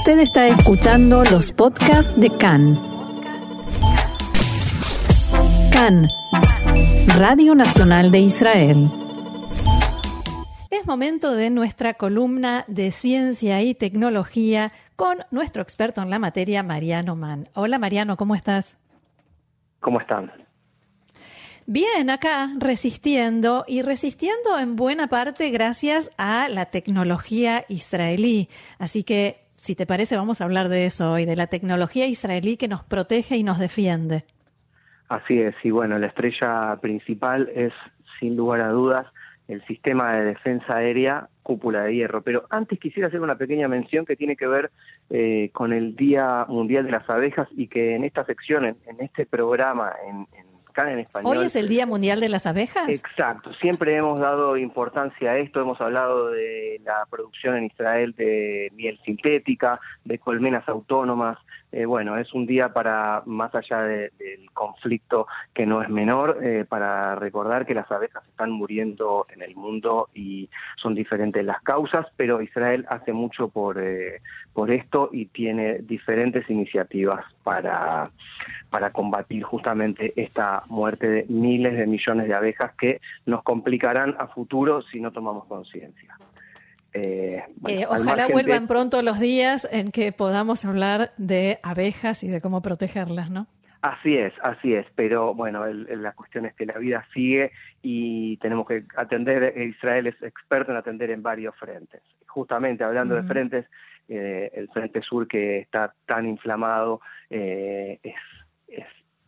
Usted está escuchando los podcasts de CAN. CAN, Radio Nacional de Israel. Es momento de nuestra columna de ciencia y tecnología con nuestro experto en la materia, Mariano Mann. Hola Mariano, ¿cómo estás? ¿Cómo están? Bien, acá resistiendo y resistiendo en buena parte gracias a la tecnología israelí. Así que, si te parece, vamos a hablar de eso hoy, de la tecnología israelí que nos protege y nos defiende. Así es, y bueno, la estrella principal es, sin lugar a dudas, el sistema de defensa aérea cúpula de hierro. Pero antes quisiera hacer una pequeña mención que tiene que ver eh, con el Día Mundial de las Abejas y que en esta sección, en, este programa, en Hoy es el Día Mundial de las Abejas. Exacto, siempre hemos dado importancia a esto, hemos hablado de la producción en Israel de miel sintética, de colmenas autónomas, eh, bueno, es un día para, más allá del conflicto que no es menor, eh, para recordar que las abejas están muriendo en el mundo y son diferentes las causas, pero Israel hace mucho por, eh, por esto y tiene diferentes iniciativas para, para combatir justamente esta muerte de miles de millones de abejas que nos complicarán a futuro si no tomamos conciencia. Eh, eh, ojalá vuelvan pronto los días en que podamos hablar de abejas y de cómo protegerlas, ¿no? Así es, así es, pero bueno, la cuestión es que la vida sigue y tenemos que atender, Israel es experto en atender en varios frentes. Justamente hablando de frentes, eh, el frente sur que está tan inflamado es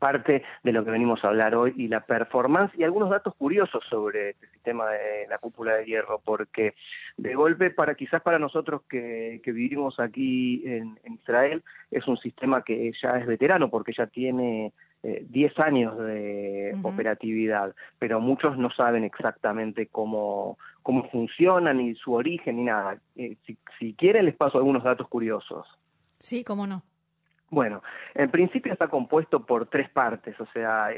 parte de lo que venimos a hablar hoy y la performance y algunos datos curiosos sobre este sistema de la cúpula de hierro, porque de golpe para quizás para nosotros que, vivimos aquí en, Israel es un sistema que ya es veterano porque ya tiene 10 eh, años de operatividad, pero muchos no saben exactamente cómo, cómo funciona, ni su origen, ni nada. Eh, si, si quieren les paso algunos datos curiosos. Sí, cómo no. Bueno, en principio está compuesto por tres partes, o sea,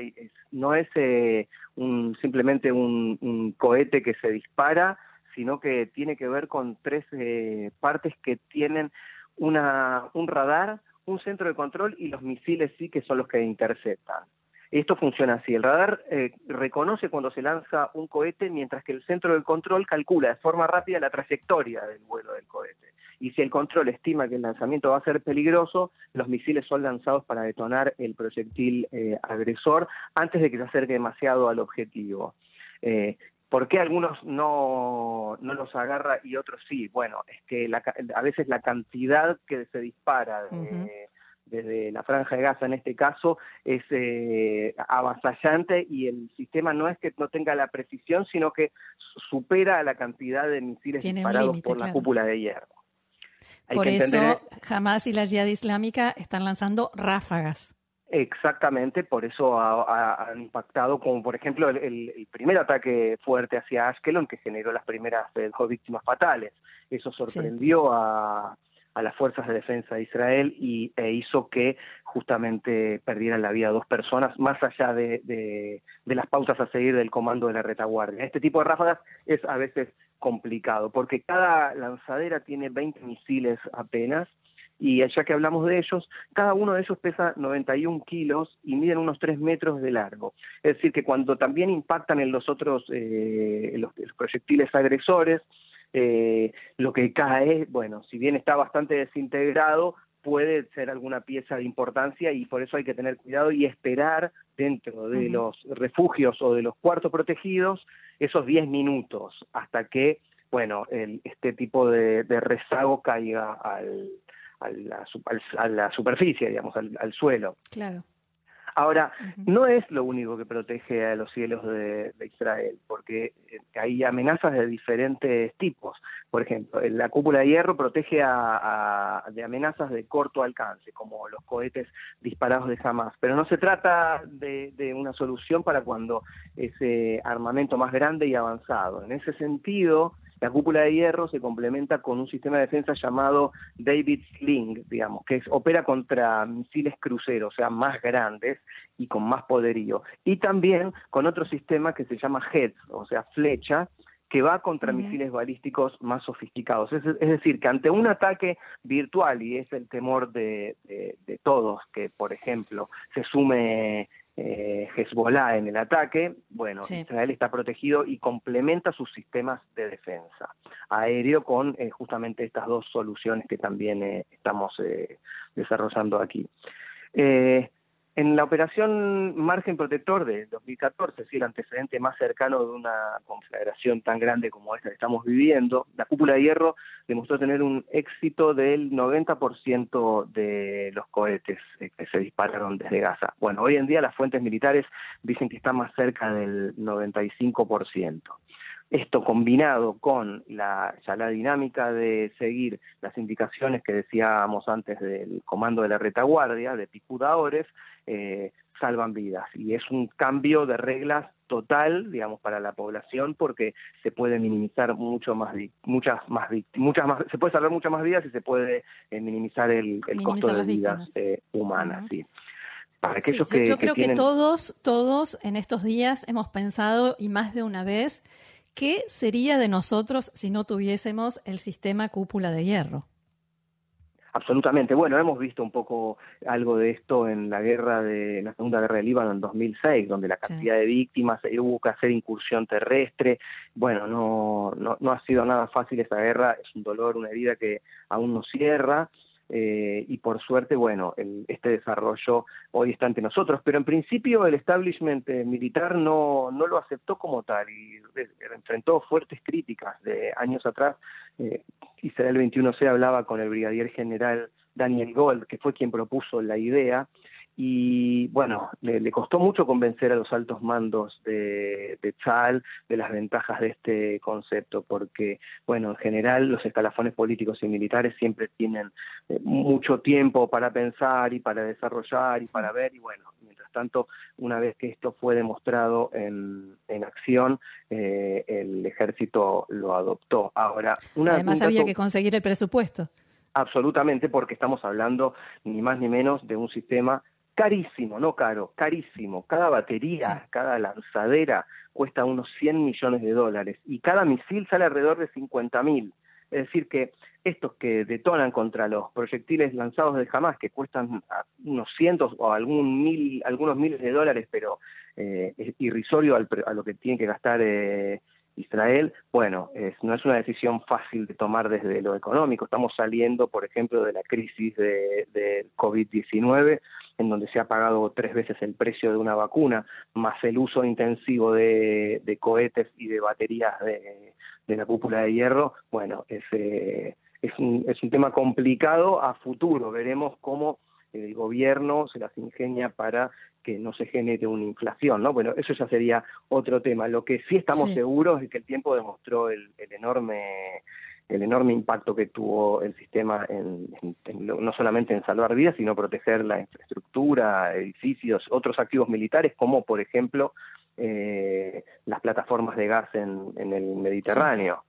no es eh, un, simplemente un, cohete que se dispara, sino que tiene que ver con tres eh, partes que tienen una, un radar, un centro de control y los misiles sí que son los que interceptan. Esto funciona así. El radar eh, reconoce cuando se lanza un cohete, mientras que el centro de control calcula de forma rápida la trayectoria del vuelo del cohete y si el control estima que el lanzamiento va a ser peligroso, los misiles son lanzados para detonar el proyectil eh, agresor antes de que se acerque demasiado al objetivo. Eh, ¿Por qué algunos no, no los agarra y otros sí? Bueno, es que a veces la cantidad que se dispara desde la franja de Gaza en este caso es eh, avasallante y el sistema no es que no tenga la precisión, sino que supera la cantidad de misiles disparados por la cúpula de hierro. Por eso Hamas y la Jihad Islámica están lanzando ráfagas. Exactamente, por eso han impactado, como por ejemplo el, primer ataque fuerte hacia Ashkelon que generó las primeras eh, dos víctimas fatales. Eso sorprendió a, las fuerzas de defensa de Israel y, e hizo que justamente perdieran la vida dos personas, más allá de, de, las pautas a seguir del comando de la retaguardia. Este tipo de ráfagas es a veces complicado, porque cada lanzadera tiene 20 misiles apenas, y ya que hablamos de ellos, cada uno de ellos pesa 91 kilos y miden unos 3 metros de largo. Es decir, que cuando también impactan en los otros, eh, los, proyectiles agresores, eh, lo que cae, bueno, si bien está bastante desintegrado, puede ser alguna pieza de importancia y por eso hay que tener cuidado y esperar dentro de los refugios o de los cuartos protegidos esos 10 minutos hasta que, bueno, el, este tipo de, rezago caiga al, a, la, a la superficie, digamos, al, al suelo. Claro. Ahora, no es lo único que protege a los cielos de, Israel, porque eh, hay amenazas de diferentes tipos. Por ejemplo, la cúpula de hierro protege a, de amenazas de corto alcance, como los cohetes disparados de Hamas. Pero no se trata de, de una solución para cuando ese armamento más grande y avanzado. En ese sentido, la cúpula de hierro se complementa con un sistema de defensa llamado David Sling, digamos, que opera contra misiles cruceros, o sea, más grandes y con más poderío. Y también con otro sistema que se llama HEADS, o sea, flecha, que va contra misiles balísticos más sofisticados. Es, decir, que ante un ataque virtual, y es el temor de, todos, que por ejemplo se sume eh, Hezbollah en el ataque, bueno, Israel está protegido y complementa sus sistemas de defensa aéreo con eh, justamente estas dos soluciones que también eh, estamos eh, desarrollando aquí. En la operación Margen Protector de 2014, si el antecedente más cercano de una conflagración tan grande como esta que estamos viviendo, la cúpula de hierro demostró tener un éxito del 90% de los cohetes eh, que se dispararon desde Gaza. Bueno, hoy en día las fuentes militares dicen que está más cerca del 95%. Esto combinado con la, ya la dinámica de seguir las indicaciones que decíamos antes del comando de la retaguardia, de picudadores, eh, salvan vidas. Y es un cambio de reglas total, digamos, para la población porque se puede minimizar mucho más, muchas más, muchas más, se puede salvar muchas más vidas y se puede eh, minimizar el, costo de vidas eh, humanas. sí. Para aquellos que, yo creo que todos, todos en estos días hemos pensado y más de una vez ¿Qué sería de nosotros si no tuviésemos el sistema cúpula de hierro? Absolutamente. Bueno, hemos visto un poco algo de esto en la guerra de la Segunda Guerra del Líbano en 2006, donde la cantidad de víctimas eh, hubo que hacer incursión terrestre. Bueno, no, no, no ha sido nada fácil esa guerra. Es un dolor, una herida que aún no cierra. Eh, y por suerte, bueno, este desarrollo hoy está ante nosotros, pero en principio el establishment eh, militar no, no lo aceptó como tal y enfrentó fuertes críticas. De años atrás, eh, Israel 21C hablaba con el brigadier general Daniel Gold, que fue quien propuso la idea, y bueno, le, costó mucho convencer a los altos mandos de, de Tzal de las ventajas de este concepto, porque bueno, en general los escalafones políticos y militares siempre tienen eh, mucho tiempo para pensar y para desarrollar y para ver, y bueno, mientras tanto, una vez que esto fue demostrado en, en acción, eh, el ejército lo adoptó. Ahora, una, además había que conseguir el presupuesto. Absolutamente, porque estamos hablando ni más ni menos de un sistema carísimo, no caro, carísimo. Cada batería, cada lanzadera cuesta unos 100 millones de dólares y cada misil sale alrededor de 50 mil. Es decir, que estos que detonan contra los proyectiles lanzados de Hamas, que cuestan unos cientos o algún mil, algunos miles de dólares, pero eh, es irrisorio a lo que tiene que gastar eh, Israel, bueno, no es una decisión fácil de tomar desde lo económico. Estamos saliendo, por ejemplo, de la crisis de, de COVID-19 en donde se ha pagado tres veces el precio de una vacuna, más el uso intensivo de, cohetes y de baterías de, la cúpula de hierro, bueno, es, eh, es, un, es un tema complicado a futuro. Veremos cómo el gobierno se las ingenia para que no se genere una inflación, ¿no? Bueno, eso ya sería otro tema. Lo que sí estamos seguros es que el tiempo demostró el, el enorme el enorme impacto que tuvo el sistema en, no solamente en salvar vidas, sino proteger la infraestructura, edificios, otros activos militares, como por ejemplo eh, las plataformas de gas en, el Mediterráneo.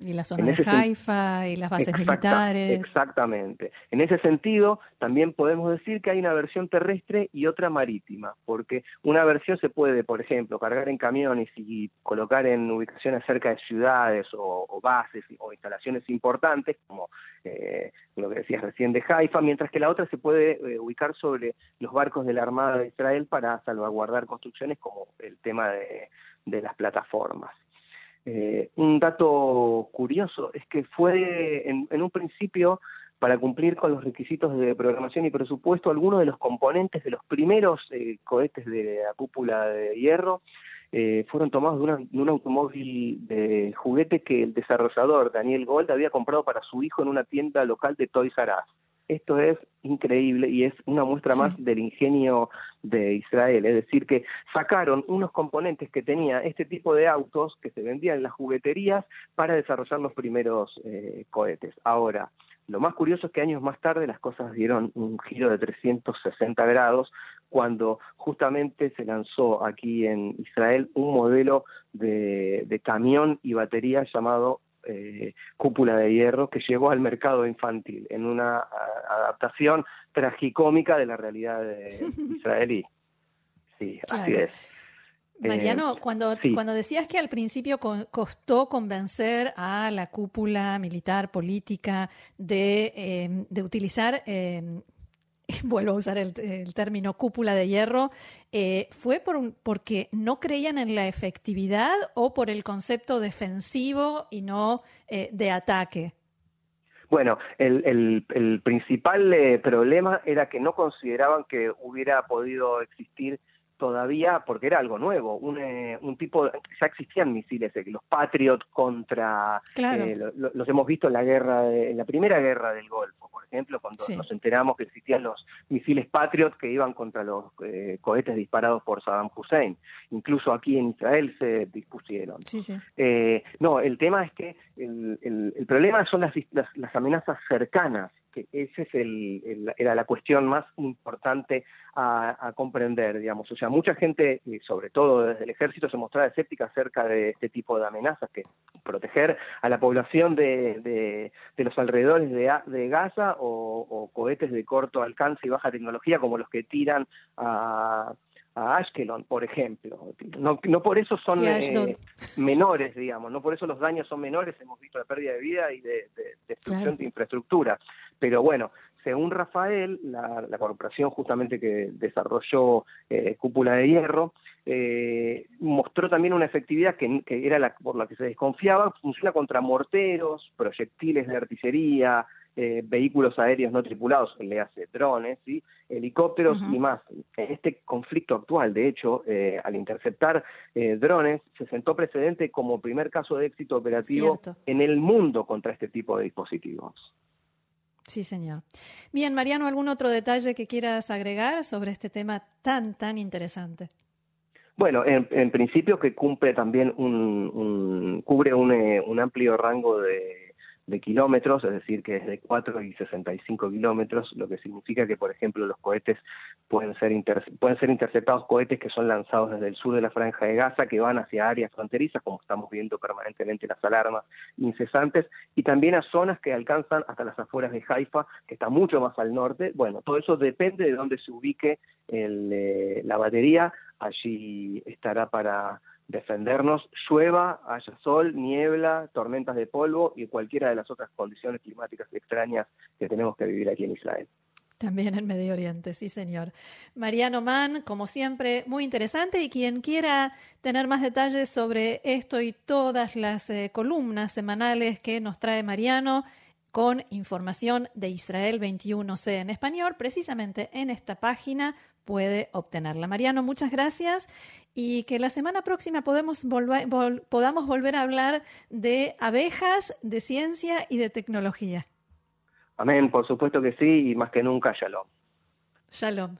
Y la zona de Haifa y las bases militares. Exactamente. En ese sentido, también podemos decir que hay una versión terrestre y otra marítima, porque una versión se puede, por ejemplo, cargar en camiones y colocar en ubicaciones cerca de ciudades o, bases o instalaciones importantes, como eh, lo que decías recién de Haifa, mientras que la otra se puede eh, ubicar sobre los barcos de la Armada de Israel para salvaguardar construcciones, como el tema de las plataformas. Eh, un dato curioso es que fue en, un principio para cumplir con los requisitos de programación y presupuesto, algunos de los componentes de los primeros eh, cohetes de la cúpula de hierro eh, fueron tomados de, de, un automóvil de juguete que el desarrollador Daniel Gold había comprado para su hijo en una tienda local de Toys R Us. Esto es increíble y es una muestra más del ingenio de Israel. Es decir, que sacaron unos componentes que tenía este tipo de autos que se vendían en las jugueterías para desarrollar los primeros eh, cohetes. Ahora, lo más curioso es que años más tarde las cosas dieron un giro de 360 grados cuando justamente se lanzó aquí en Israel un modelo de camión y batería llamado eh, Cúpula de Hierro, que llegó al mercado infantil en una adaptación tragicómica de la realidad israelí. Sí, así es. Mariano, cuando, cuando decías que al principio costó convencer a la cúpula militar política de, de utilizar vuelvo a usar el, término cúpula de hierro, eh, ¿fue por porque no creían en la efectividad o por el concepto defensivo y no eh, de ataque? Bueno, el, el principal eh, problema era que no consideraban que hubiera podido existir todavía, porque era algo nuevo, un, eh, un tipo, ya existían misiles, eh, los Patriot contra, eh, los hemos visto en la guerra, en la primera guerra del Golfo, por ejemplo, cuando nos enteramos que existían los misiles Patriot que iban contra los cohetes disparados por Saddam Hussein, incluso aquí en Israel se dispusieron. no, el tema es que el, el, problema son las, las amenazas cercanas que esa es el, era la cuestión más importante a, comprender, digamos. O sea, mucha gente, y sobre todo desde el ejército, se mostraba escéptica acerca de este tipo de amenazas, que proteger a la población de, de, los alrededores de, de Gaza o cohetes de corto alcance y baja tecnología como los que tiran a a Ashkelon, por ejemplo. No, no por eso son eh, menores, digamos, no por eso los daños son menores, hemos visto la pérdida de vida y de, destrucción de infraestructura. Pero bueno, según Rafael, la, corporación justamente que desarrolló eh, Cúpula de Hierro, eh, mostró también una efectividad que, era la, por la que se desconfiaba, funciona contra morteros, proyectiles de artillería, eh, vehículos aéreos no tripulados, le hace drones, ¿sí? helicópteros y más. En este conflicto actual, de hecho, eh, al interceptar eh, drones, se sentó precedente como primer caso de éxito operativo en el mundo contra este tipo de dispositivos. Sí, señor. Bien, Mariano, ¿algún otro detalle que quieras agregar sobre este tema tan, tan interesante? Bueno, en, principio que cumple también un, cubre un amplio rango de de kilómetros, es decir, que es de 4 y 65 kilómetros, lo que significa que, por ejemplo, los cohetes pueden ser, pueden ser interceptados cohetes que son lanzados desde el sur de la franja de Gaza, que van hacia áreas fronterizas, como estamos viendo permanentemente las alarmas incesantes, y también a zonas que alcanzan hasta las afueras de Haifa, que está mucho más al norte. Bueno, todo eso depende de dónde se ubique el, eh, la batería, allí estará para defendernos, llueva, haya sol, niebla, tormentas de polvo y cualquiera de las otras condiciones climáticas extrañas que tenemos que vivir aquí en Israel. También en Medio Oriente, sí, señor. Mariano Mann, como siempre, muy interesante y quien quiera tener más detalles sobre esto y todas las eh, columnas semanales que nos trae Mariano con información de Israel 21C en español, precisamente en esta página puede obtenerla. Mariano, muchas gracias y que la semana próxima podemos podamos volver a hablar de abejas, de ciencia y de tecnología. Amén, por supuesto que sí, y más que nunca, shalom. Shalom.